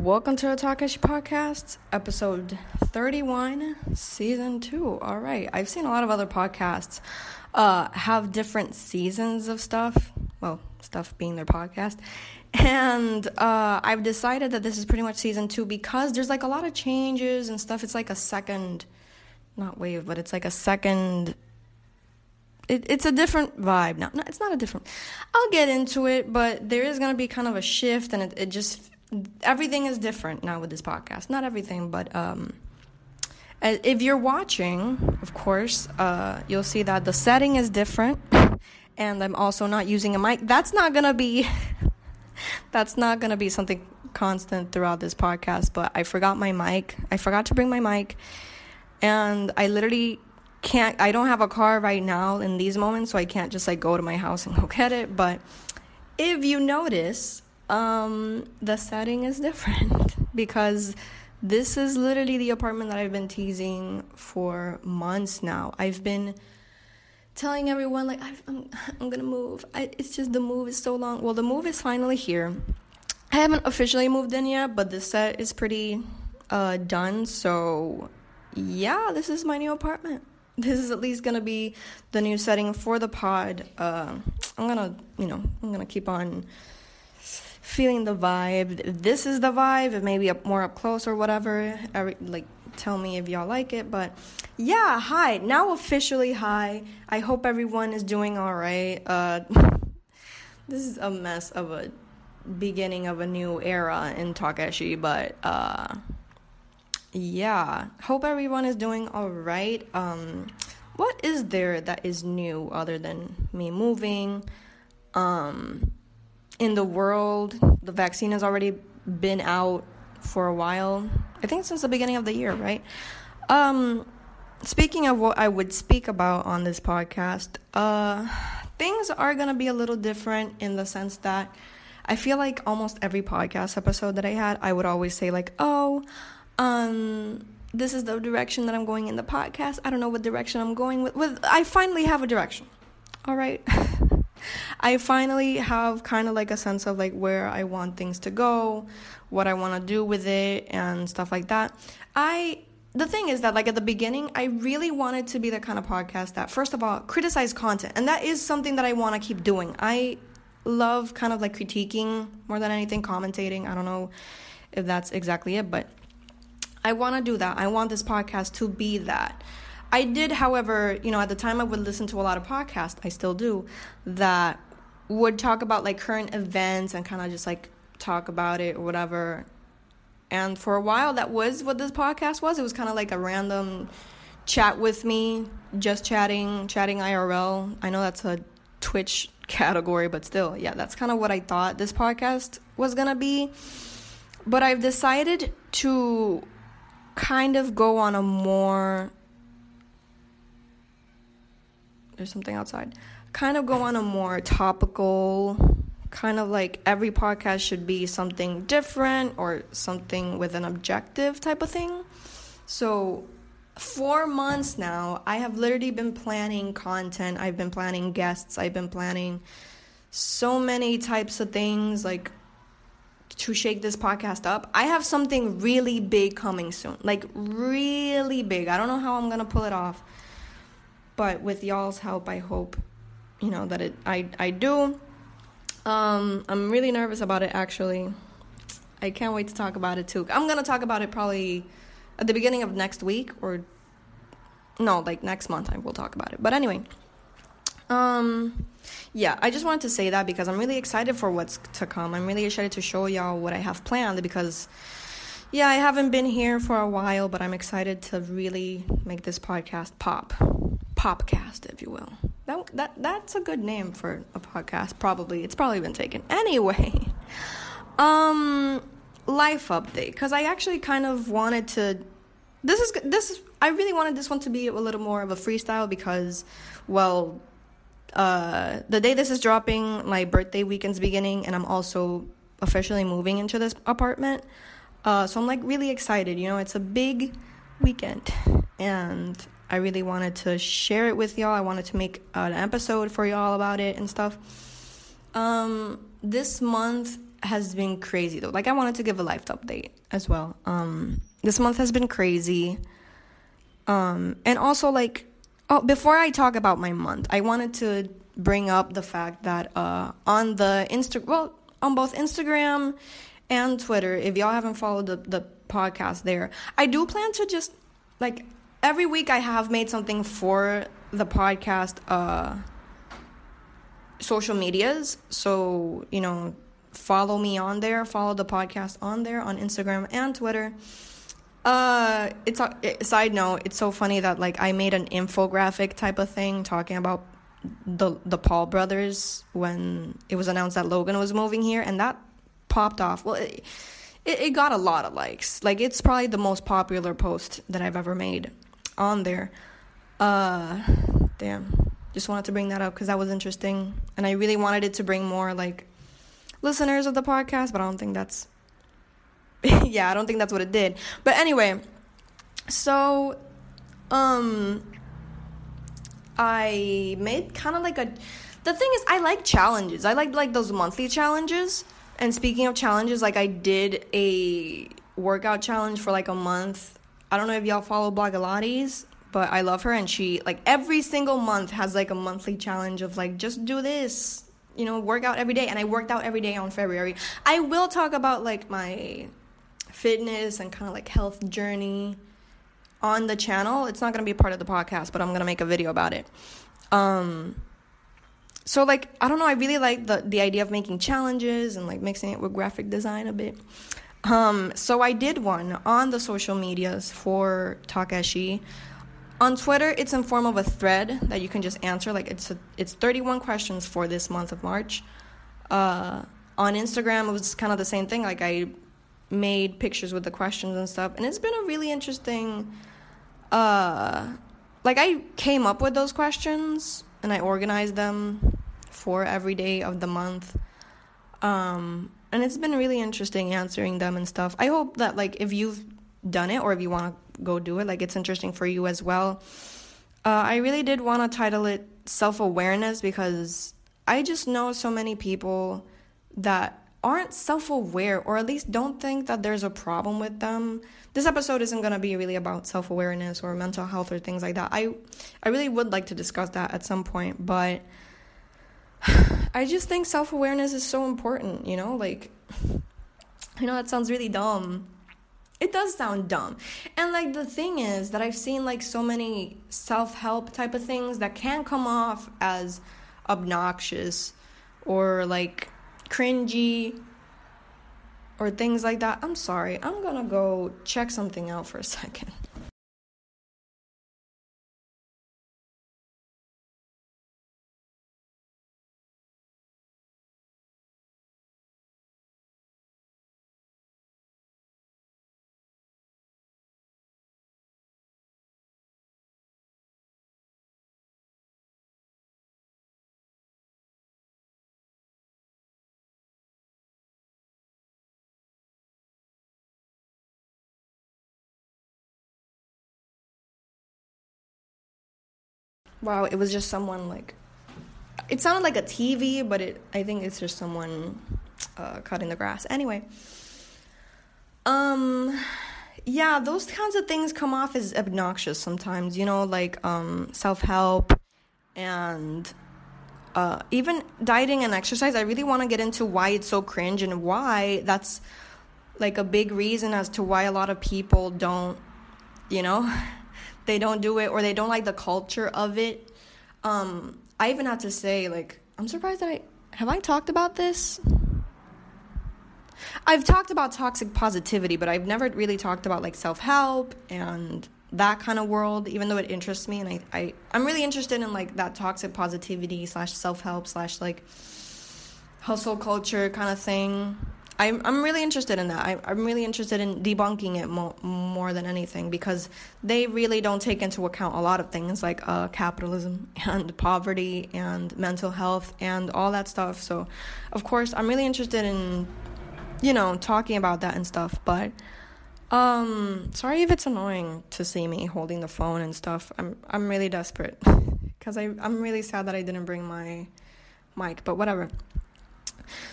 Welcome to the Takashi Podcast, episode 31, season 2. All right. I've seen a lot of other podcasts uh, have different seasons of stuff. Well, stuff being their podcast. And uh, I've decided that this is pretty much season 2 because there's like a lot of changes and stuff. It's like a second, not wave, but it's like a second it, it's a different vibe now. No, it's not a different. I'll get into it, but there is going to be kind of a shift, and it, it just everything is different now with this podcast. Not everything, but um, if you're watching, of course, uh, you'll see that the setting is different, and I'm also not using a mic. That's not gonna be. that's not gonna be something constant throughout this podcast. But I forgot my mic. I forgot to bring my mic, and I literally can't I don't have a car right now in these moments, so I can't just like go to my house and go get it. But if you notice, um, the setting is different because this is literally the apartment that I've been teasing for months now. I've been telling everyone like i am I'm gonna move. I, it's just the move is so long. Well, the move is finally here. I haven't officially moved in yet, but the set is pretty uh, done. So yeah, this is my new apartment this is at least gonna be the new setting for the pod. Uh, I'm gonna, you know, I'm gonna keep on feeling the vibe. This is the vibe, Maybe up more up close or whatever. Every, like, tell me if y'all like it. But yeah, hi. Now officially hi. I hope everyone is doing all right. Uh, this is a mess of a beginning of a new era in Takeshi, but uh yeah hope everyone is doing all right um what is there that is new other than me moving um in the world the vaccine has already been out for a while i think since the beginning of the year right um speaking of what i would speak about on this podcast uh things are gonna be a little different in the sense that i feel like almost every podcast episode that i had i would always say like oh um this is the direction that I'm going in the podcast. I don't know what direction I'm going with. With I finally have a direction. All right. I finally have kind of like a sense of like where I want things to go, what I want to do with it and stuff like that. I the thing is that like at the beginning, I really wanted to be the kind of podcast that first of all criticize content. And that is something that I want to keep doing. I love kind of like critiquing more than anything commentating. I don't know if that's exactly it, but I want to do that. I want this podcast to be that. I did, however, you know, at the time I would listen to a lot of podcasts, I still do, that would talk about like current events and kind of just like talk about it or whatever. And for a while, that was what this podcast was. It was kind of like a random chat with me, just chatting, chatting IRL. I know that's a Twitch category, but still, yeah, that's kind of what I thought this podcast was gonna be. But I've decided to kind of go on a more there's something outside kind of go on a more topical kind of like every podcast should be something different or something with an objective type of thing so four months now i have literally been planning content i've been planning guests i've been planning so many types of things like to shake this podcast up. I have something really big coming soon. Like really big. I don't know how I'm going to pull it off. But with y'all's help, I hope you know that it I I do. Um I'm really nervous about it actually. I can't wait to talk about it too. I'm to talk about it probably at the beginning of next week or no, like next month I will talk about it. But anyway, um yeah, I just wanted to say that because I'm really excited for what's to come. I'm really excited to show y'all what I have planned because yeah, I haven't been here for a while, but I'm excited to really make this podcast pop. Popcast, if you will. That, that that's a good name for a podcast. Probably it's probably been taken anyway. Um, life update because I actually kind of wanted to. This is this. I really wanted this one to be a little more of a freestyle because, well, uh, the day this is dropping, my birthday weekend's beginning, and I'm also officially moving into this apartment. Uh, so I'm like really excited. You know, it's a big weekend, and I really wanted to share it with y'all. I wanted to make an episode for y'all about it and stuff. Um, this month has been crazy though. Like I wanted to give a life update as well. Um this month has been crazy. Um and also like oh before I talk about my month, I wanted to bring up the fact that uh on the Insta well on both Instagram and Twitter, if y'all haven't followed the, the podcast there, I do plan to just like every week I have made something for the podcast uh social medias. So, you know, follow me on there, follow the podcast on there on Instagram and Twitter. Uh, it's a side note. It's so funny that like I made an infographic type of thing talking about the the Paul brothers when it was announced that Logan was moving here, and that popped off. Well, it, it got a lot of likes. Like it's probably the most popular post that I've ever made on there. Uh, damn. Just wanted to bring that up because that was interesting, and I really wanted it to bring more like listeners of the podcast, but I don't think that's. yeah, I don't think that's what it did. But anyway, so, um, I made kind of like a. The thing is, I like challenges. I like like those monthly challenges. And speaking of challenges, like I did a workout challenge for like a month. I don't know if y'all follow Blogilates, but I love her and she like every single month has like a monthly challenge of like just do this, you know, work out every day and I worked out every day on February. I will talk about like my fitness and kind of like health journey on the channel. It's not going to be part of the podcast, but I'm going to make a video about it. Um so like I don't know, I really like the the idea of making challenges and like mixing it with graphic design a bit. Um so I did one on the social medias for Takeshi on Twitter, it's in form of a thread that you can just answer. Like it's a, it's 31 questions for this month of March. Uh, on Instagram, it was kind of the same thing. Like I made pictures with the questions and stuff, and it's been a really interesting. Uh, like I came up with those questions and I organized them for every day of the month. Um, and it's been really interesting answering them and stuff. I hope that like if you've done it or if you want to go do it. Like it's interesting for you as well. Uh, I really did want to title it self awareness because I just know so many people that aren't self aware or at least don't think that there's a problem with them. This episode isn't going to be really about self awareness or mental health or things like that. I, I really would like to discuss that at some point, but I just think self awareness is so important, you know? Like, I know that sounds really dumb it does sound dumb. And like the thing is that I've seen like so many self-help type of things that can come off as obnoxious or like cringy or things like that. I'm sorry. I'm to go check something out for a second. Wow, it was just someone like. It sounded like a TV, but it. I think it's just someone uh, cutting the grass. Anyway. Um, yeah, those kinds of things come off as obnoxious sometimes. You know, like um, self help and uh, even dieting and exercise. I really want to get into why it's so cringe and why that's like a big reason as to why a lot of people don't, you know. they don't do it or they don't like the culture of it. Um, I even have to say, like, I'm surprised that I have I talked about this. I've talked about toxic positivity, but I've never really talked about like self help and that kind of world, even though it interests me. And I, I, I'm really interested in like that toxic positivity slash self help slash like hustle culture kind of thing. I'm I'm really interested in that. I, I'm really interested in debunking it more more than anything because they really don't take into account a lot of things like uh, capitalism and poverty and mental health and all that stuff. So, of course, I'm really interested in you know talking about that and stuff. But um, sorry if it's annoying to see me holding the phone and stuff. I'm I'm really desperate because I I'm really sad that I didn't bring my mic. But whatever.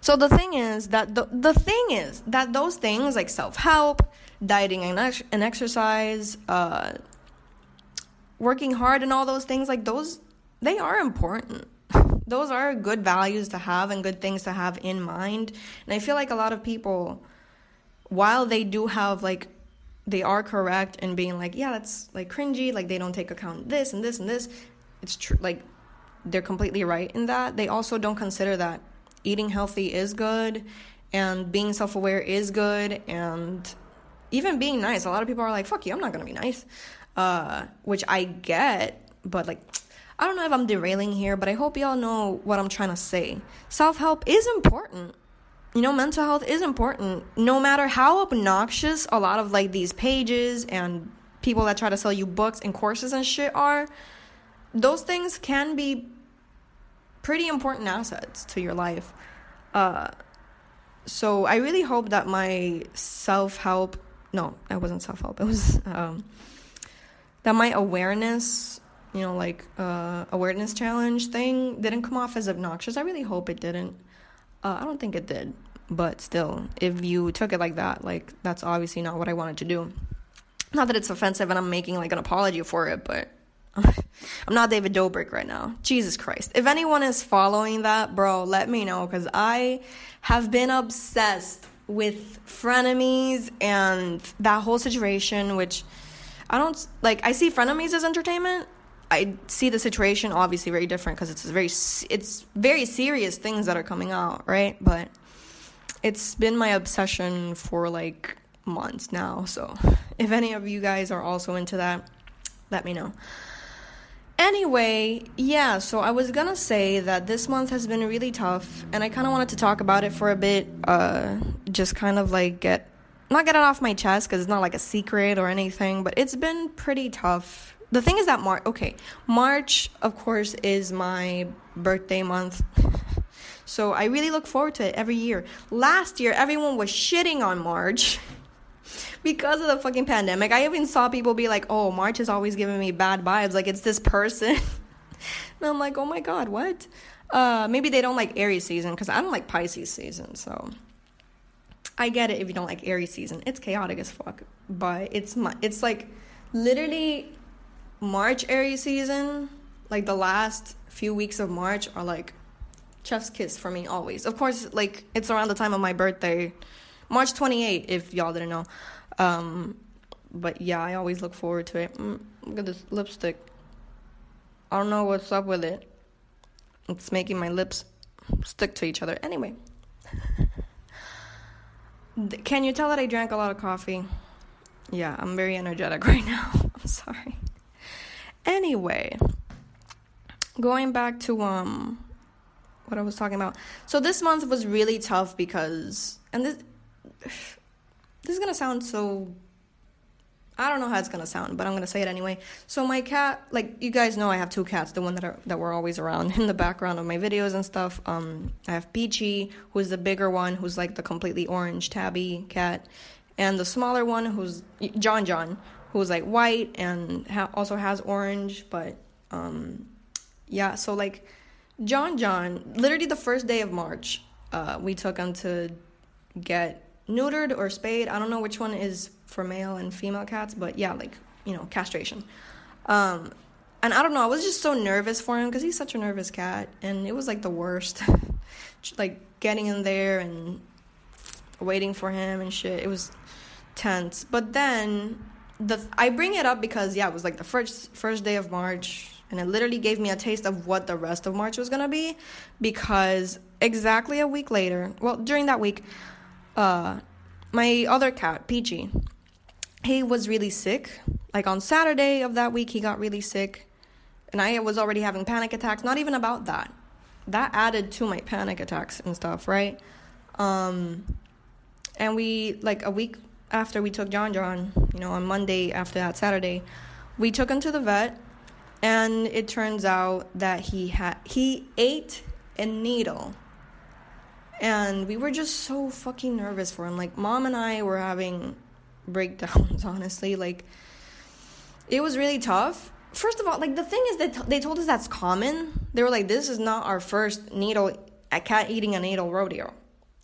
So the thing is that the, the thing is that those things like self help, dieting and, ex- and exercise, uh, working hard and all those things like those they are important. those are good values to have and good things to have in mind. And I feel like a lot of people while they do have like they are correct in being like, yeah, that's like cringy, like they don't take account this and this and this. It's true like they're completely right in that. They also don't consider that eating healthy is good and being self aware is good and even being nice. A lot of people are like, fuck you, I'm not gonna be nice. Uh, which I get, but like, I don't know if I'm derailing here, but I hope y'all know what I'm trying to say. Self help is important. You know, mental health is important. No matter how obnoxious a lot of like these pages and people that try to sell you books and courses and shit are, those things can be pretty important assets to your life. Uh, so I really hope that my self help, no, that wasn't self help, it was um, that my awareness, you know, like uh, awareness challenge thing didn't come off as obnoxious. I really hope it didn't. Uh, I don't think it did, but still, if you took it like that, like that's obviously not what I wanted to do. Not that it's offensive and I'm making like an apology for it, but I'm not David Dobrik right now. Jesus Christ. If anyone is following that, bro, let me know because I have been obsessed with frenemies and that whole situation, which I don't like. I see frenemies as entertainment. I see the situation obviously very different because it's very it's very serious things that are coming out, right? But it's been my obsession for like months now. So if any of you guys are also into that, let me know. Anyway, yeah, so I was gonna say that this month has been really tough, and I kind of wanted to talk about it for a bit, uh, just kind of like get, not get it off my chest because it's not like a secret or anything, but it's been pretty tough. The thing is that March, okay, March, of course, is my birthday month. so I really look forward to it every year. Last year, everyone was shitting on March. because of the fucking pandemic. I even saw people be like, "Oh, March is always giving me bad vibes. Like it's this person." and I'm like, "Oh my god, what?" Uh, maybe they don't like Aries season because I don't like Pisces season. So I get it if you don't like Aries season. It's chaotic as fuck, but it's my it's like literally March Aries season. Like the last few weeks of March are like chef's kiss for me always. Of course, like it's around the time of my birthday, March 28th, If y'all didn't know, um, but yeah, I always look forward to it. Mm, look at this lipstick. I don't know what's up with it. It's making my lips stick to each other. Anyway, can you tell that I drank a lot of coffee? Yeah, I'm very energetic right now. I'm sorry. Anyway, going back to um what I was talking about. So this month was really tough because and this this is gonna sound so I don't know how it's gonna sound, but I'm gonna say it anyway. So my cat, like you guys know, I have two cats. The one that are that were always around in the background of my videos and stuff. Um, I have Peachy, who's the bigger one, who's like the completely orange tabby cat, and the smaller one, who's John John, who's like white and ha- also has orange. But um, yeah, so like John John, literally the first day of March, uh, we took him to get neutered or spayed. I don't know which one is for male and female cats, but yeah, like, you know, castration. Um, and I don't know, I was just so nervous for him because he's such a nervous cat, and it was like the worst. like getting in there and waiting for him and shit. It was tense. But then the I bring it up because yeah, it was like the first first day of March and it literally gave me a taste of what the rest of March was to be because exactly a week later, well, during that week, uh, my other cat, Peachy, he was really sick. Like on Saturday of that week, he got really sick. And I was already having panic attacks. Not even about that. That added to my panic attacks and stuff, right? Um, and we, like a week after we took John John, you know, on Monday after that Saturday, we took him to the vet. And it turns out that he had, he ate a needle and we were just so fucking nervous for him. Like, mom and I were having breakdowns, honestly. Like, it was really tough. First of all, like, the thing is that they told us that's common. They were like, this is not our first needle a cat eating a needle rodeo.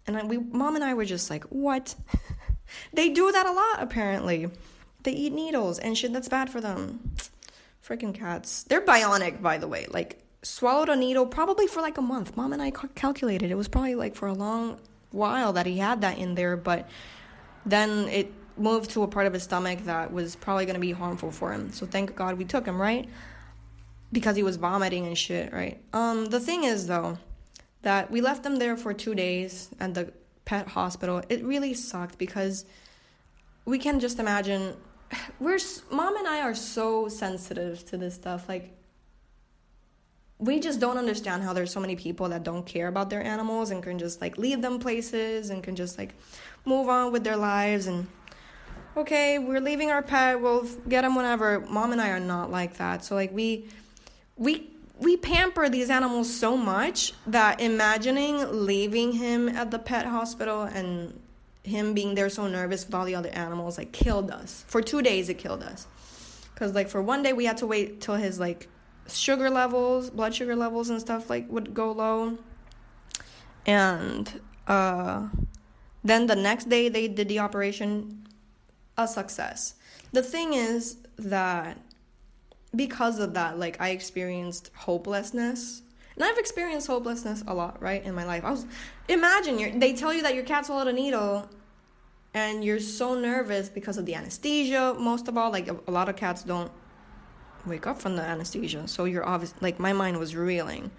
And we, mom and I were just like, what? they do that a lot, apparently. They eat needles and shit that's bad for them. Freaking cats. They're bionic, by the way. Like, swallowed a needle probably for like a month. Mom and I calculated it was probably like for a long while that he had that in there, but then it moved to a part of his stomach that was probably going to be harmful for him. So thank God we took him, right? Because he was vomiting and shit, right? Um the thing is though that we left him there for 2 days at the pet hospital. It really sucked because we can just imagine we're mom and I are so sensitive to this stuff like we just don't understand how there's so many people that don't care about their animals and can just like leave them places and can just like move on with their lives and okay we're leaving our pet we'll get him whenever. Mom and i are not like that. So like we we we pamper these animals so much that imagining leaving him at the pet hospital and him being there so nervous with all the other animals like killed us. For two days it killed us. Because like for one day we had to wait till his like sugar levels, blood sugar levels and stuff like would go low. And uh, then the next day they did the operation, a success. The thing is that because of that, like I experienced hopelessness. And I've experienced hopelessness a lot, right, in my life. I was imagine you they tell you that your cat swallowed a needle and you're so nervous because of the anesthesia most of all like a, a lot of cats don't wake up from the anesthesia. So you're obvious like my mind was reeling.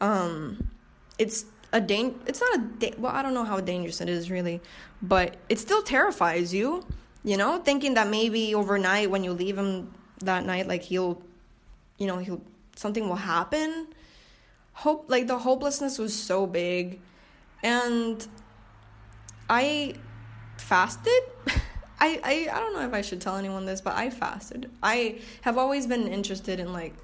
Um, it's a dang. It's not a da- well. I don't know how dangerous it is really, but it still terrifies you. You know, thinking that maybe overnight when you leave him that night, like he'll, you know, he'll something will happen. Hope like the hopelessness was so big, and I fasted. I, I I don't know if I should tell anyone this, but I fasted. I have always been interested in like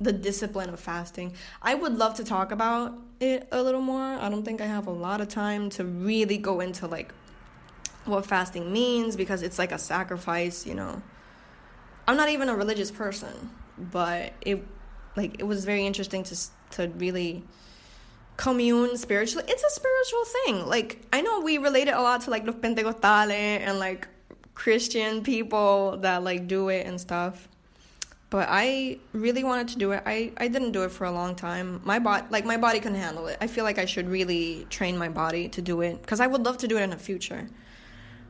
the discipline of fasting. I would love to talk about it a little more. I don't think I have a lot of time to really go into like what fasting means because it's like a sacrifice, you know. I'm not even a religious person, but it like it was very interesting to to really commune spiritually. It's a spiritual thing. Like I know we relate it a lot to like los pentecostales and like Christian people that like do it and stuff. But I really wanted to do it. I, I didn't do it for a long time. My body like my body couldn't handle it. I feel like I should really train my body to do it because I would love to do it in the future.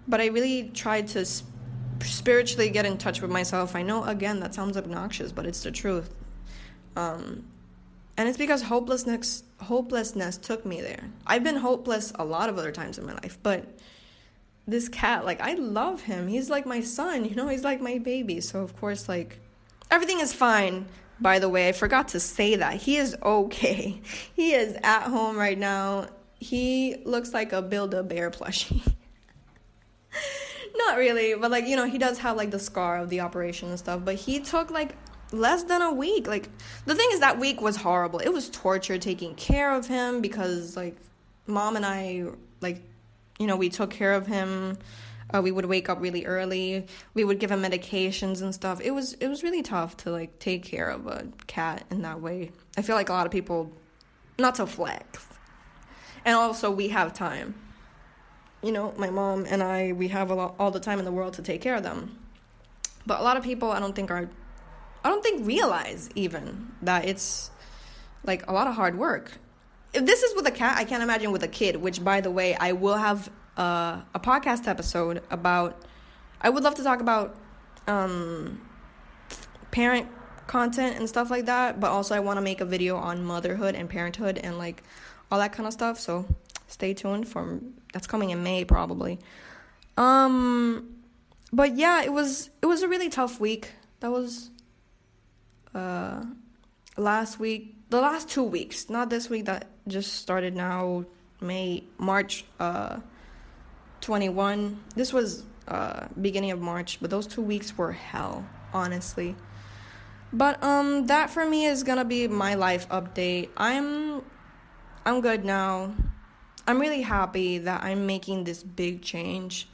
But I really tried to sp- spiritually get in touch with myself. I know again that sounds obnoxious, but it's the truth. Um, and it's because hopelessness hopelessness took me there. I've been hopeless a lot of other times in my life, but this cat, like I love him. He's like my son, you know, he's like my baby. So of course like everything is fine. By the way, I forgot to say that. He is okay. He is at home right now. He looks like a Build a Bear plushie. Not really, but like, you know, he does have like the scar of the operation and stuff, but he took like less than a week. Like the thing is that week was horrible. It was torture taking care of him because like mom and I like you know, we took care of him. Uh, we would wake up really early. We would give him medications and stuff. It was it was really tough to like take care of a cat in that way. I feel like a lot of people not to flex. And also we have time. You know, my mom and I we have a lot, all the time in the world to take care of them. But a lot of people I don't think are I don't think realize even that it's like a lot of hard work. If this is with a cat, I can't imagine with a kid. Which, by the way, I will have uh, a podcast episode about. I would love to talk about um, parent content and stuff like that, but also I want to make a video on motherhood and parenthood and like all that kind of stuff. So stay tuned for that's coming in May probably. Um, but yeah, it was it was a really tough week. That was uh, last week, the last two weeks, not this week that just started now, May, March uh, 21. This was uh, beginning of March, but those two weeks were hell, honestly. But um, that for me is gonna be my life update. I'm, I'm good now. I'm really happy that I'm making this big change.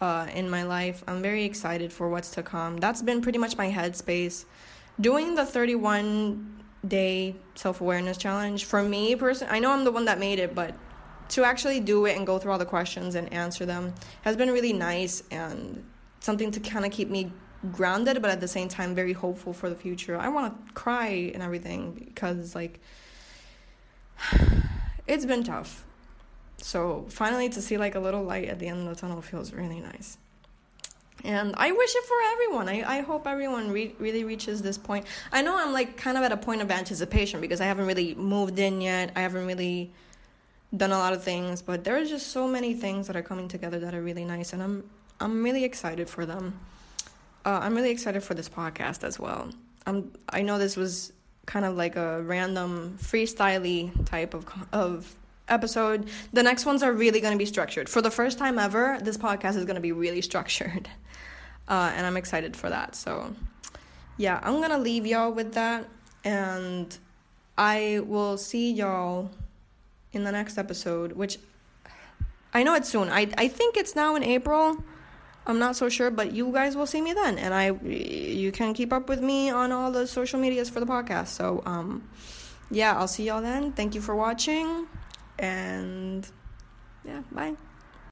Uh, in my life. I'm very excited for what's to come. That's been pretty much my headspace doing the 31 day self awareness challenge. For me, person, I know I'm the one that made it, but to actually do it and go through all the questions and answer them has been really nice and something to kind of keep me grounded, but at the same time very hopeful for the future. I want to cry and everything because like it's been tough. So finally to see like a little light at the end of the tunnel feels really nice. And I wish it for everyone. I, I hope everyone re- really reaches this point. I know I'm like kind of at a point of anticipation because I haven't really moved in yet. I haven't really done a lot of things, but there are just so many things that are coming together that are really nice, and I'm I'm really excited for them. Uh, I'm really excited for this podcast as well. I'm I know this was kind of like a random freestyly type of of episode. The next ones are really going to be structured. For the first time ever, this podcast is going to be really structured. Uh, and I'm excited for that. So, yeah, I'm going to leave y'all with that. And I will see y'all in the next episode, which I know it's soon. I, I think it's now in April. I'm not so sure, but you guys will see me then. And I you can keep up with me on all the social medias for the podcast. So, um, yeah, I'll see y'all then. Thank you for watching. And yeah, bye.